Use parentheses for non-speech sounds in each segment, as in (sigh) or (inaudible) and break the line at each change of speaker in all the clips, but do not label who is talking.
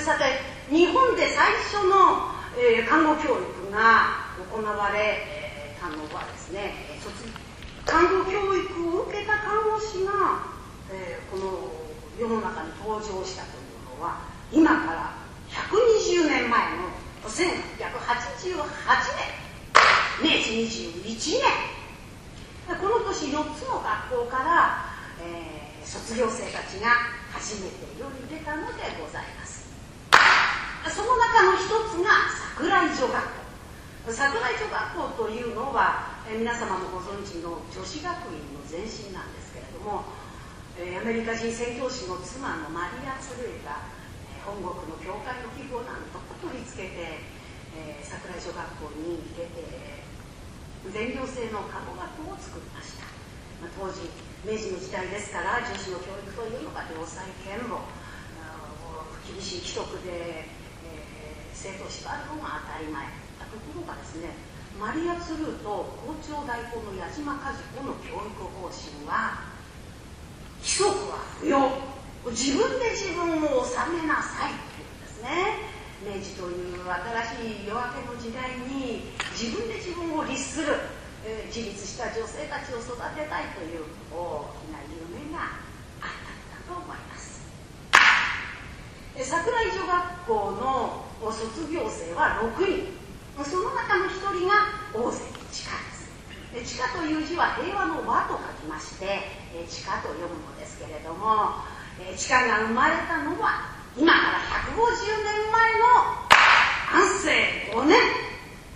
さて日本で最初の、えー、看護教育が行われたのはですね看護教育を受けた看護師が、えー、この世の中に登場したというのは今から120年前の1888年明治21年。この年4つの学校から、えー、卒業生たちが初めて世に出たのでございます。その中の一つが桜井女学校。桜井女学校というのは、皆様もご存知の女子学院の前身なんですけれども、えー、アメリカ人宣教師の妻のマリア・ツルエが、本国の教会の寄付をなんとか取り付けて、えー、桜井女学校に出て全寮制の看護学校を作りました、まあ、当時明治の時代ですから女子の教育というのが良妻賢母厳しい規則で、生徒を縛るのが当たり前。ところがですね。マリア・ツルーと校長代行の矢島和子の教育方針は規則は不要。自分で自分を治めなさいっていうんですね。明治という新しい夜明けの時代に自分で自分を律する、えー、自立した女性たちを育てたいという大きな夢があったんだと思います。え桜井女学校の卒業生は6人。その中の1人が大関地下です。地下という字は平和の和と書きまして、地下と読むのですけれども、地下が生まれたのは今から150年前の安政5年。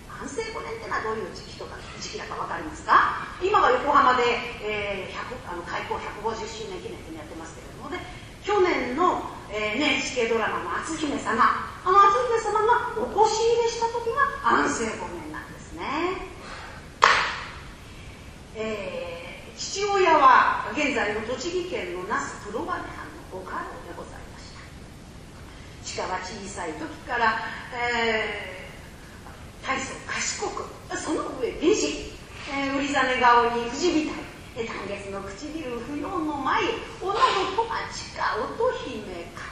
安政5年ってのはどういう時期とか時期だか分かりますか？今は横浜で、えー、あの開港150周年記念ってやってますけれどもね去年の、えー、NHK ドラマの篤姫様。あの篤姫様がお越し入れした時が安政5年なんですね。えー、父親は現在の栃木県の那須黒羽藩のご家老でございます。鹿は小さい時から、えー、大層賢くその上美人、えー、売りざね顔に藤みたい。単月の唇不要の前おのどとはちか乙姫か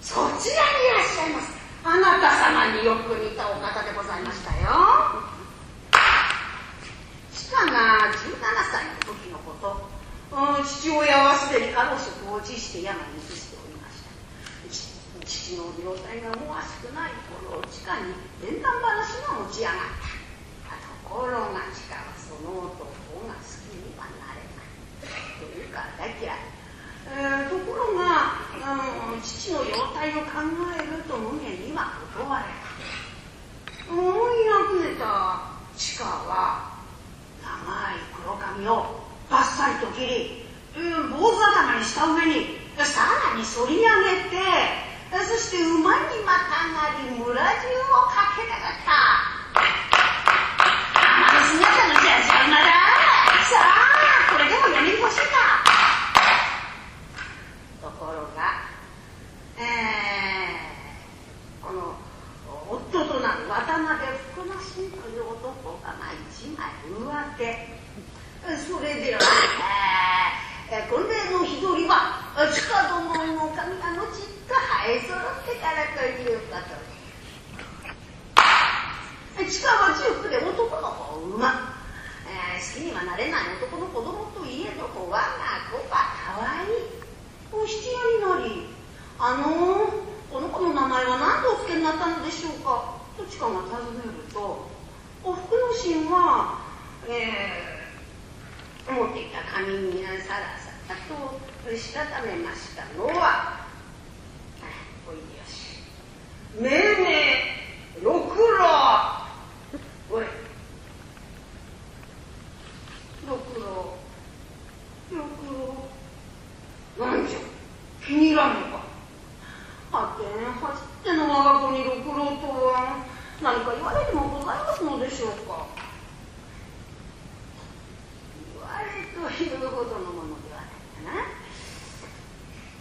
そちらにいらっしゃいます様によく似たお方でございましたよ。鹿が17歳の時のこと。父親はすでに過労職を辞して病に移しておりました。父の病態が思わしくない頃地下に伝談話が持ち上がった。ところが地下はその男が好きにはなれない。というか大嫌い、えー、ところが、父の容態を考える。と無限には断れた思いあふれた地下は長い黒髪をバッサリと切り、うん、坊主頭にした上にさらに反り上げてそして馬にまたがり村中をかけなかったあの姿のじゃじゃ馬ださあこれでも読み越しかところがえー、この夫となる渡辺福之進という男がまあ一枚上手それでは、えー、これの日取りは地下殿の神がのちっと生え揃ってからということ。で地下は19で男の子を産ま、え、好きにはなれない男の子供といえども我が子は可愛い。いお七夜になり。あのー、この子の名前は何とお付けになったのでしょうか。と地下が尋ねるとおふくの神は、えー持っていた紙にさらさらとしたためましたのはおいでよし命名六郎。おい六郎。六郎。何じゃ。気に入らんのか。はて走っての我が子に六郎とは何か言われてもございますのでしょうかというほどのものではないかな。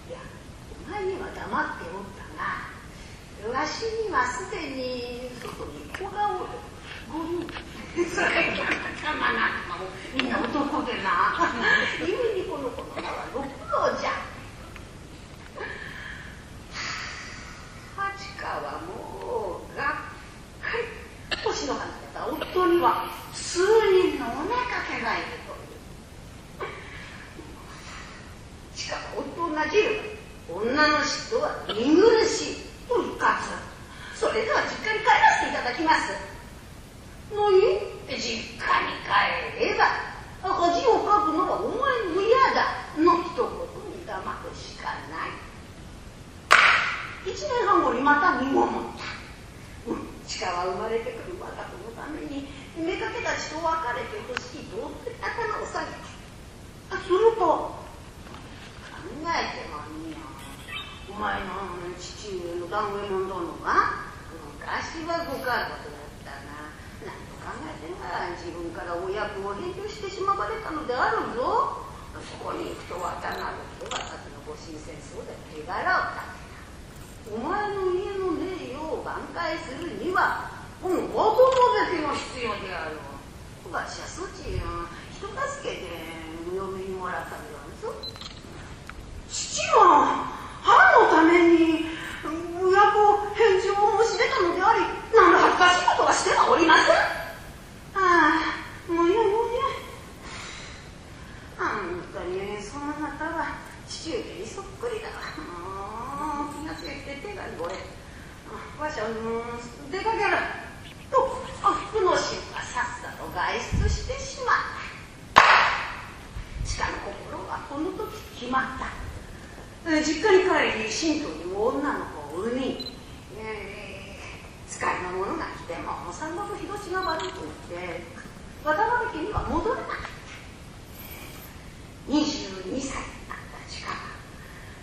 いやお前には黙ってお私にはすでに子がおる。五人それがまあなみんな男でな (laughs) 故にこの子の名は六郎じゃ立ちる女の人は見苦しい復活それでは実家に帰らせていただきます何実家に帰れば恥をかくのはお前の嫌だの一言に黙るしかない一年半後にまた身ごもった、うん、地下は生まれてくる我が子のために妾たちと別れてほしいと頭を下げたすると考えてもいいよお前の父上の団右衛門殿が昔はご家族だったな。何と考えてな自分からお役を返上してしまわれたのであるぞ。そこに行くと渡なる人が先の戊辰戦争で手柄を立てた。お前の家の霊を挽回するにはこの元のべきも必要であるわしはそち人助けて嫁にもらったんだぞ。父は母のために親子返事を申し出たのであり何の恥ずかしいことはしてはおりませんああもうよいもうよいあんたにそのなたは父上にそっくりだわ気がついて手が汚れわしは出かけると福の神はさっさと外出してしまった地下の心はこの時決まった実家に帰り神道にも女の子を産み、ー、使いのが来ても三国日差しが悪くって渡辺家には戻れなかった22歳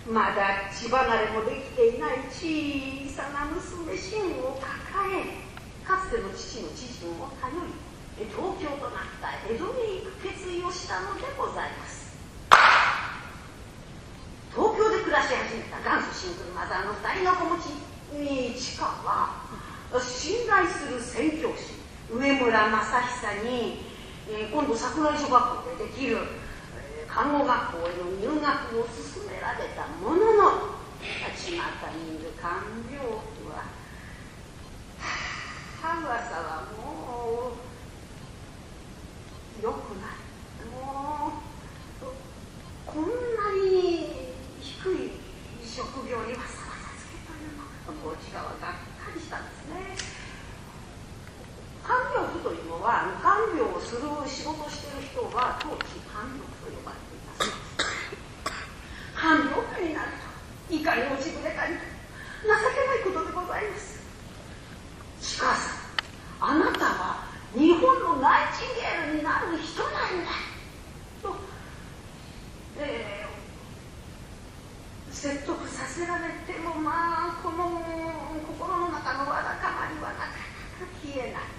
まだ血離れもできていない小さな娘芯を抱えかつての父の知人を頼り東京となった江戸に行く決意をしたのでございます。東京で暮らし始めた元祖シングルマザーの二人の子持ちに千佳は信頼する宣教師上村正久に、えー、今度桜井小学校でできる看護学校への入学を勧められたものの巷にいる看病婦は「はあ噂はもうよくないもうこんなに低い職業にわざわざつけというのこっち側がっかりしたんですね。看病婦というのは看病をする仕事をしている人は当時看病と呼ばれています。看病婦になるといかに落ちぶれたり情けないことでございますしかしあなたは日本のナイチンゲールになる人。なんだと、えー、説得させられてもまあこの心の中のわだかまりはなかなか消えない。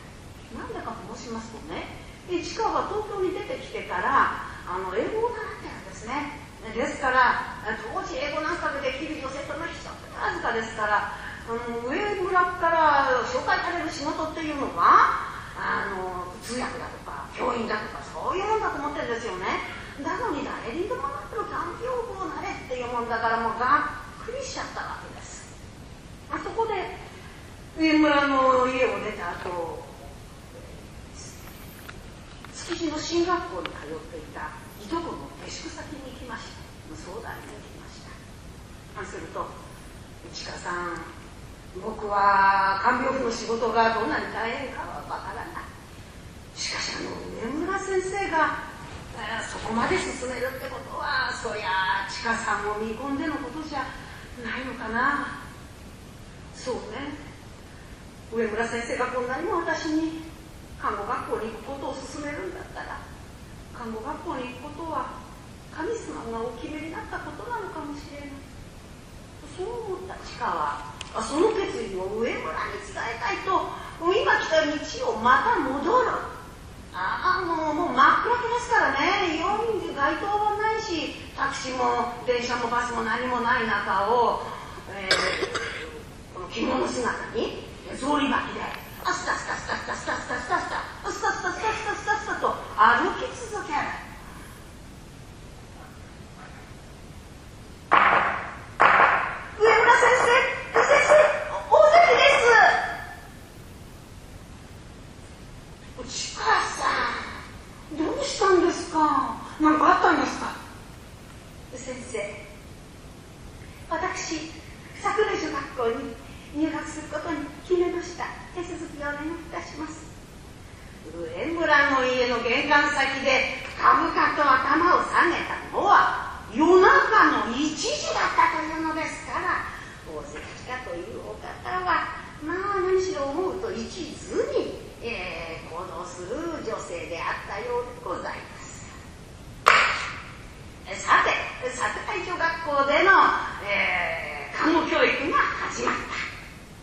なんでかと申しますとね市川が東京に出てきてからあの英語を習ってるんですね。ですから当時英語なんかでできる女性との非常にわずかですからあの上村から紹介される仕事っていうのはあの通訳だとか教員だとかそういうもんだと思ってるんですよね。なのに誰にでもなってる環境をなれっていうもんだからもうがっくりしちゃったわけです。あそこで上村の家を出た後築地の進学校に通っていたいとこの下宿先に行きました相談に行きましたすると「市川さん僕は看病婦の仕事がどんなに大変かはわからな。い」しかしあの上村先生がそこまで進めるってことはそりゃ千佳さんを見込んでのことじゃないのかな。そうね。上村先生がこんなにも私に看護学校に行くことを勧めるんだったら看護学校に行くことは神様がお決めになったことなのかもしれない。そう思った千佳はその決意を上村に伝えたいと今来た道をまた戻る。ああもうもう真っ暗けですからね。夜に街灯もないしタクシーも電車もバスも何もない中を、えー、この着物姿に草履履きでスタスタスタスタスタスタスタスタスタスタスタスタスタスタスタと歩き続ける上村先生先生大関です市川さんどうしたんですか何かあったんですか先生私桜女学校に入学することに決めました手続きをお願いいたします上村の家の玄関先で株価と頭を下げたのは夜中の1時だったというのですから大関家というお方はまあ何しろ思うと一途に、えー、行動する女性であったようでございますさて桜井女学校での、えー、看護教育が始まっ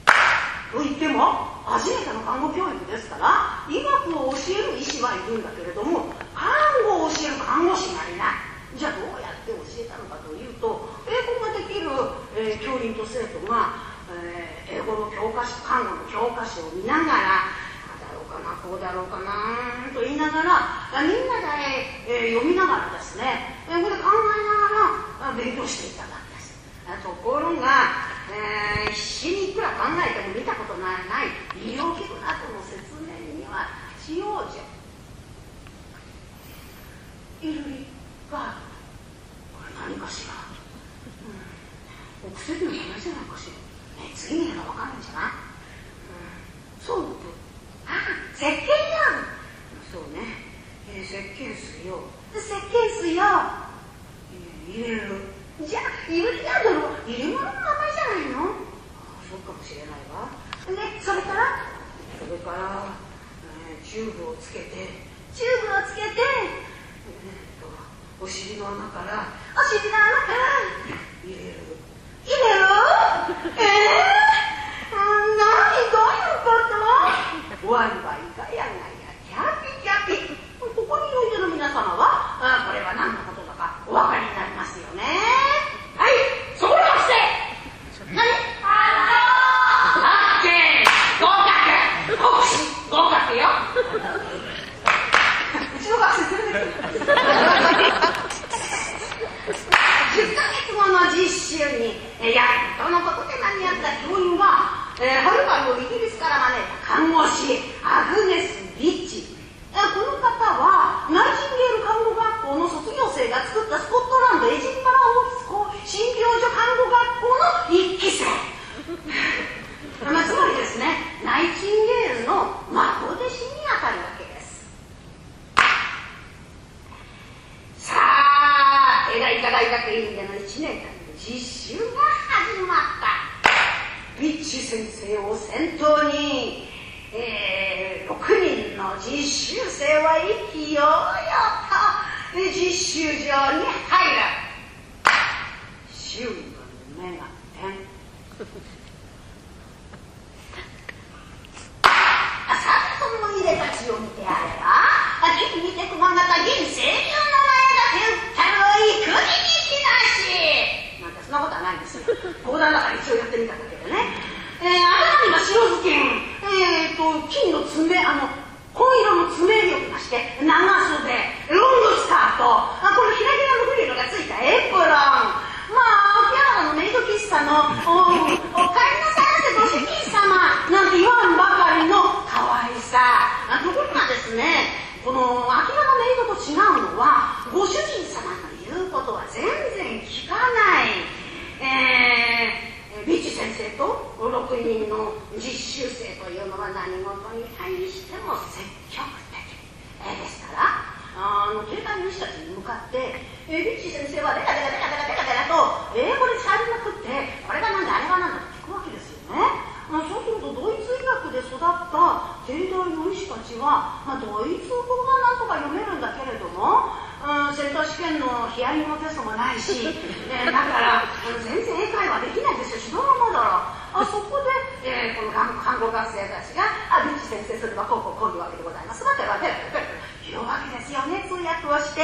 た。と言っても初めての看護教育ですから医学を教える医師はいるんだけれども看護を教える看護師がいない。じゃあどうやって教えたのかというと英語ができる、えー、教員と生徒が、えー、英語の教科書看護の教科書を見ながらだろうかなこうだろうかなと言いながらみんなで、えー、読みながらですね英語でな勉強していたわけですところが、えー、必死にいくら考えても見たことない医療器具などの説明には使用者いるりがこれ何かしら、うん、お薬の話じゃないかしら、ね、次見れば分かるんじゃない、うん、そうあ石鹸やそうね、えー、石鹸水よ石鹸水よ、えー、入れるじゃあイルリガートル入れ物の名前じゃないのそうかもしれないわでそれからそれから、えー、チューブをつけてチューブをつけて、えーお尻の穴からお尻の穴から入れる入れるええー、何どういうことワイワイガヤガヤキャピキャピここにおいでの皆様はあこれは何のことだかお分かりになりますよねはいそこまして何あっ合格合格合格ようちの学生連れてくる実習に、やっとのことで間に合った教員は、えー、はるかのイギリスから招いた看護師アグネス・リッチ、えー、この方はナイチンゲール看護学校の卒業生が作ったスコットランドエジンバラ王立診療所看護学校の一期生まあ、つまりですねナイチンゲールの孫弟子にあたるわけですさあ映画医科大学院での1年間実習が始まったビッチ先生を先頭に、えー、6人の実習生は意気揚々と実習場に入る周囲の目が点さてその入れたちを見てあれば金見て熊形銀清流の前だけったるい国にきなしそんなことはないんですよ講談だから一応やってみただけでね、えー、頭には白ずきん、えーと、金の爪あの紺色の爪襟を着まして長袖ロングスカートあこのひらひらのフリルがついたエプロンまあ秋葉原のメイド喫茶のお「お帰りなさいませご主人様」なんて言わんばかりの可愛さところがですねこの秋葉のメイドと違うのはご主人様の言うことは全然聞かないえー、ビッチ先生と6人の実習生というのは何事に対しても積極的、え、ですからあの警官の医師たちに向かって、えー、ビッチ先生はデカデカデカデカデカデカと英語で喋りまくってこれがなんだあれはなんだと聞くわけですよね。まあ、そうするとドイツ医学で育った帝大の医師たちは、まあ、ドイツ語がなんとか読めるんだけれどもうん、センター試験のヒアリングテストもないし、えー、だから全然英会話できないですよ、指導のもだろあそこで、えー、この看護学生たちが、あ、リッチ先生すればこうこうこういうわけでございます。わけはペラ言うわけですよね、通訳をして。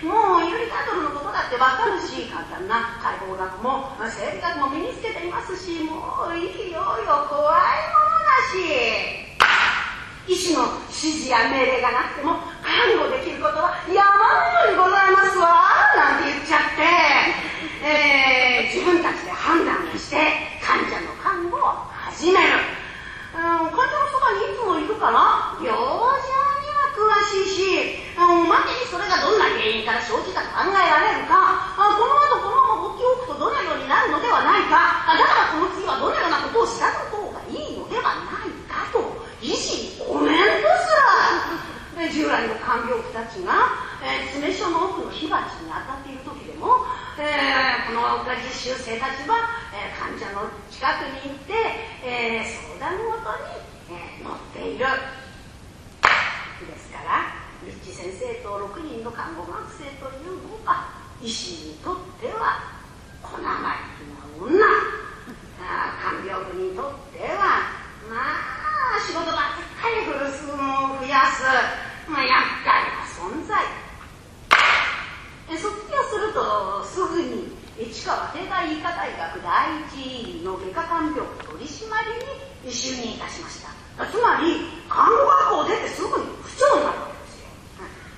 もう、ユリカトルのことだってわかるし、簡単な解剖学も、生理学も身につけていますし、もう、意気揚々怖いものだし。医師の指示や命令がなくても看護できることは山考えられるかあこの後このまま放っておくとどのようになるのではないかあだからこの次はどのようなことをしたの方がいいのではないかと維持コメントすら従来の看病婦たちが、えー、詰め所の奥の火鉢に当たっている時でも、えー、この実習生たちは、えー、患者の近くに行って、えー、医師にとっては、小生意気な女。看病婦にとっては、まあ、仕事ばっかりフルスも増やす、まあ、厄介な存在。卒業するとすぐに市川帝大医科大学第一の外科看病取締りに就任いたしました。つまり、看護学校出てすぐに不長になるわけですよ。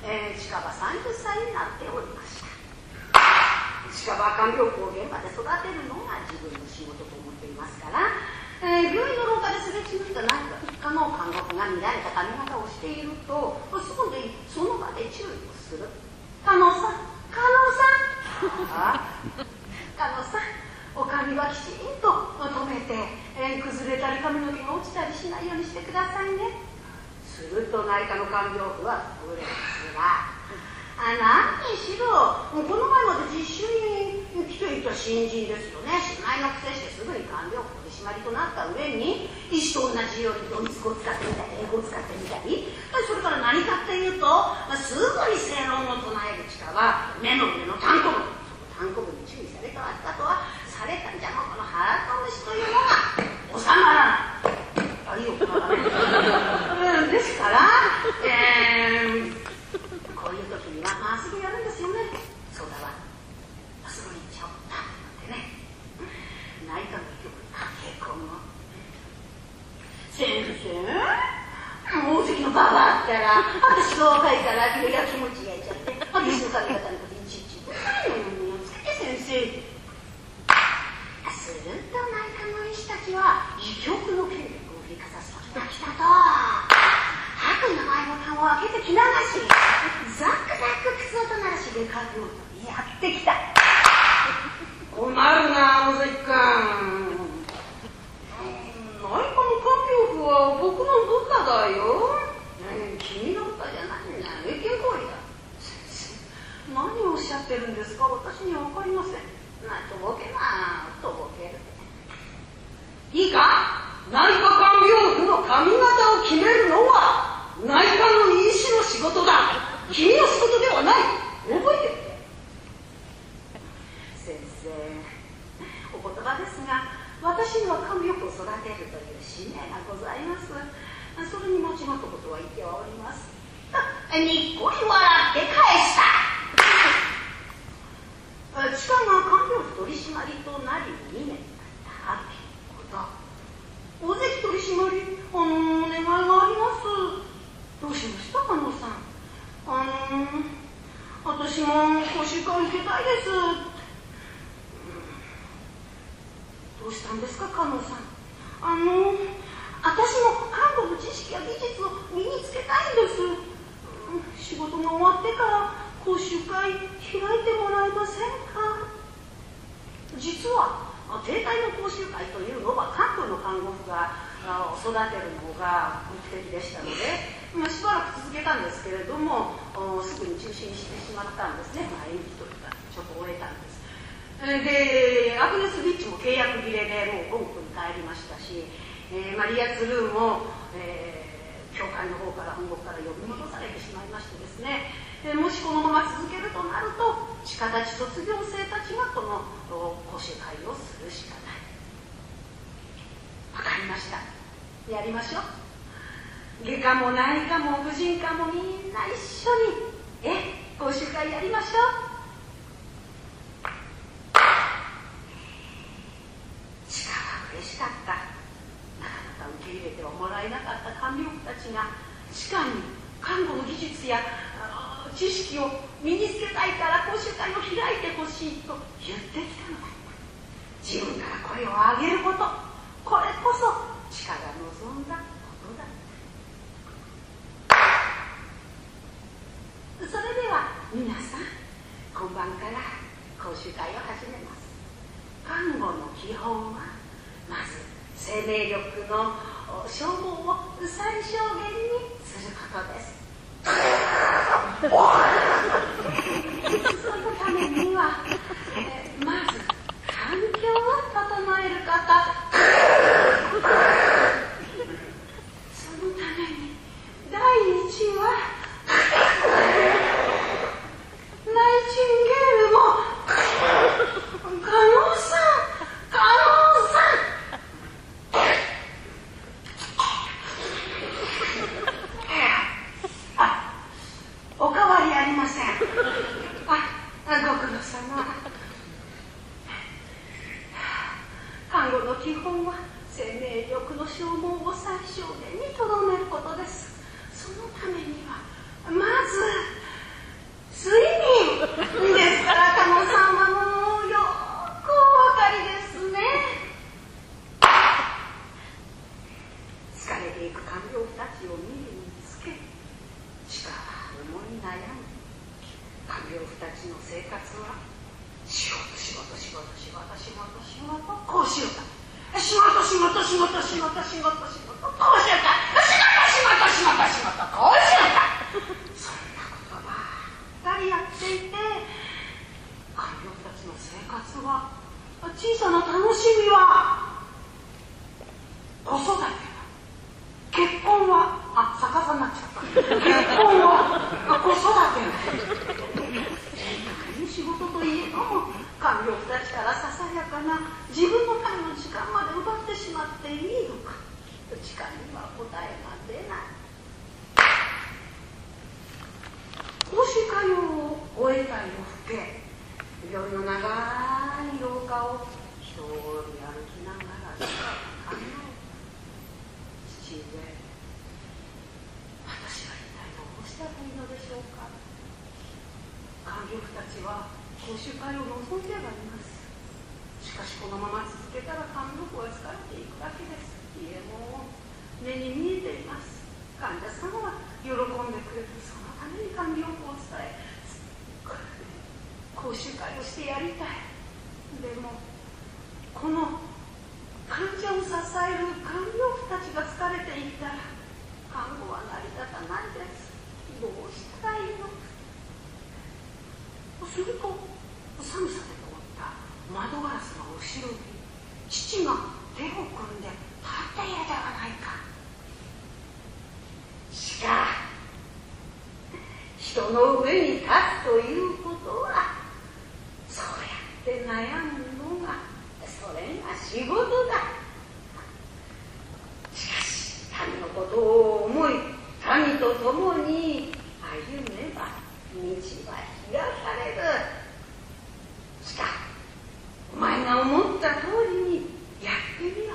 えー、近場30歳になっておりました。近場看病校現場で育てるのが自分の仕事と思っていますから、えー、病院の廊下ですれ違った何かの看護婦が乱れた髪型をしているとすぐにその場で注意をする「加納さ。ん加納さ。ん」加納さ。んお髪はきちんと止めて、えー、崩れたり髪の毛が落ちたりしないようにしてくださいね。すると内科の看病婦はブレスがあ何にしろこの前まで実習に来ていた新人ですよね新米のくせしてすぐに看病婦締まりとなった上に医師と同じようにドイツ語を使ってみたり英語を使ってみたりそれから何かっていうと、まあ、すぐに正論を唱える力は目の上の単行部単行部に注意されたわったとはされたんじゃもこの腹と虫というのが収まらないよならないですから、えー、こういう時にはまあすぐやるんですよねそうだわすぐにちょっとってね内科の先生もう関のババったら私が若いからやきもち焼いちゃって私の髪型のことにちいちと何をつけて先生すると内科の医師たちは医局の権力を振りかざす時が来たと白衣の前ボタンを開けて着流しザクザク靴音鳴らしでかくやってきた困るな尾関君内科の看病婦は僕の部下だよ。ゃないんだ。越見行為だ。先生、何をおっしゃってるんですか？私にはわかりません。な、とぼけな、とぼける。いいか？内科看病婦の髪型を決めるのは内科の医師の仕事だ。君の仕事ではない。覚えてる。先生、お言葉ですが、私には看病婦を育てるという使命がございますそれに間違ったことは言っておりますにっこり笑って返した地下が看病婦取締りとなり2年だったこと大関取締りあのお願いがありますどうしました加納さんあの私も講習会受けたいですどうしたんですか加納さんあの私も看護の知識や技術を身につけたいんです仕事が終わってから講習会開いてもらえませんか？実は定体の講習会というのは関東の看護婦が育てるのが目的でしたので、ま、しばらく続けたんですけれどもすぐに中止にしてしまったんですね、まあ、延期というかちょっと終えたんです。でアグネス・ビッチも契約切れでもう本国に帰りましたし、えー、マリア・ツルーも、えー、教会の方から本国から呼び戻されてしまいましてですね、えー、もしこのまま続けるとなると地下たち卒業生たちがこの講習会をするしかない。わかりました。やりましょう。外科も内科も婦人科もみんな一緒にえ講習会やりましょう。嬉しかった。受け入れてはもらえなかった看病婦たちが地下に看護の技術や知識を身につけたいから講習会を開いてほしいと言ってきたの。だ自分から声を上げること。これこそ地下が望んだことだ。それでは皆さん今晩から講習会を始めます。看護の基本はまず生命力の消耗を最小限にすることです。(laughs) そのためには、えーまず環境を整える方。そのために第一はナイチンゲールも加納さん加納さんあおかわりありませんあご苦労様看護の基本は生命力の消耗を最小限にとどめることですそのためにはまず睡眠ですから加納さんはもうよくお分かりですね疲れていく看病婦たちを見るにつけ力思い悩む看病婦たちの生活は仕事仕事仕事仕事仕事仕事こうしようか仕事仕事仕事仕事仕事こうしようか仕事仕事仕事仕事こうしようかそんなことばっかりやっていて看病婦たちの生活は小さな楽しみは子育てだ結婚はあ逆さになっちゃった結婚はあ子育てだ仕事といえども看病婦たちからささやかな自分のための時間まで奪ってしまっていいのか時間には答えが出ない講習会を終えた夜更け夜の長い廊下を一人歩きながら考え父上私は一体どうしたらいいのでしょうか看病婦たちは講習会を望んではありますしかしこのまま続けたら看病婦は疲れていくだけですいえも目に見えています患者さんは喜んでくれるそのために看病婦を伝え講習会をしてやりたいでもこの患者を支える看病婦たちが疲れていたら看護は成り立たないですうしたらいいのすると寒さで凍った窓ガラスの後ろに父が手を組んで立っているではないかしか人の上に立つということはそうやって悩むのがそれが仕事だしかし民のことを思い民と共に歩めば道は開かれるしかお前が思った通りにやってみろ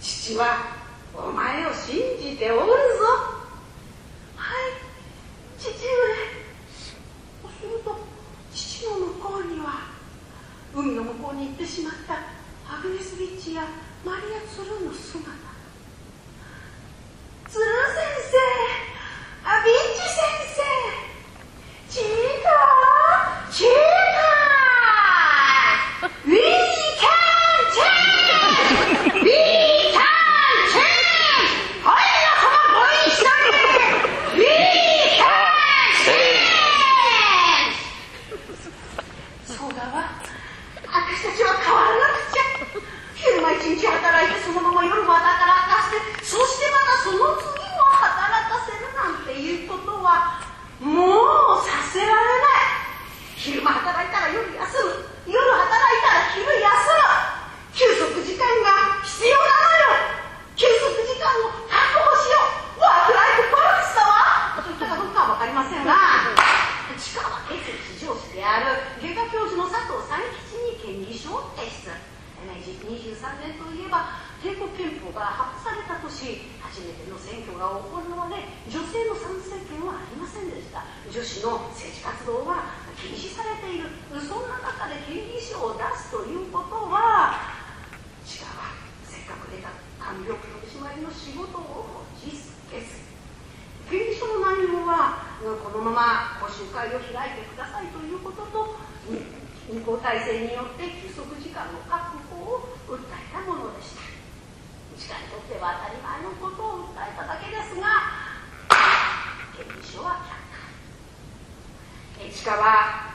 父はお前を信じておるぞはい父上すると父の向こうには海の向こうに行ってしまったアグネス・ビッチやマリア・ツルーの姿ツルー先生あビッチ先生チーターチーター We can change! We can change! はい皆様ご一緒に We can change! そうだわ私たちは変わらなくちゃ昼間一日働いてそのまま夜は働かせてそしてまたその次も働かせるなんていうことはもうさせられない昼間働いたら夜休む夜働いたら昼休む休息時間が必要なのよ休息時間を確保しようワークライフバランスだわと言ったかどうかは分かりませんが地下は血液非常識である外科教授の佐藤三吉に権利書を提出明治23年といえば帝国憲法が発布された年初めての選挙が行われ女性の参政権はありませんでした。女子の政治活動は禁止されている。そんな中で権利書を出すということは違うわ。せっかく出た官僚取締りの仕事を実消す権利書の内容はこのまま講習会を開いてくださいということと運行体制によって休息時間の確保を訴えたものでした。時間にとっては当たり前のことを訴えただけですが権利書は却下地下は、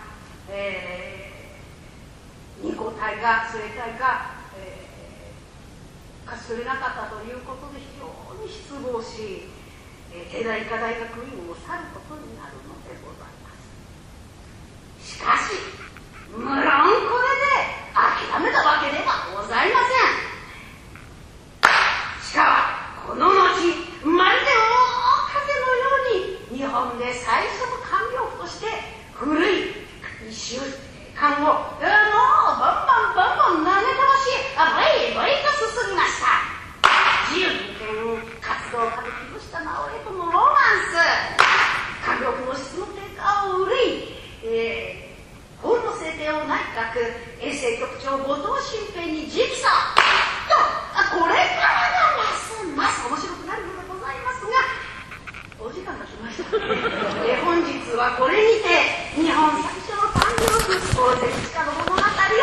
えー、二項体が生体が、えー、勝ち取れなかったということで非常に失望し、えー、帝大医科大学院を去ることになる。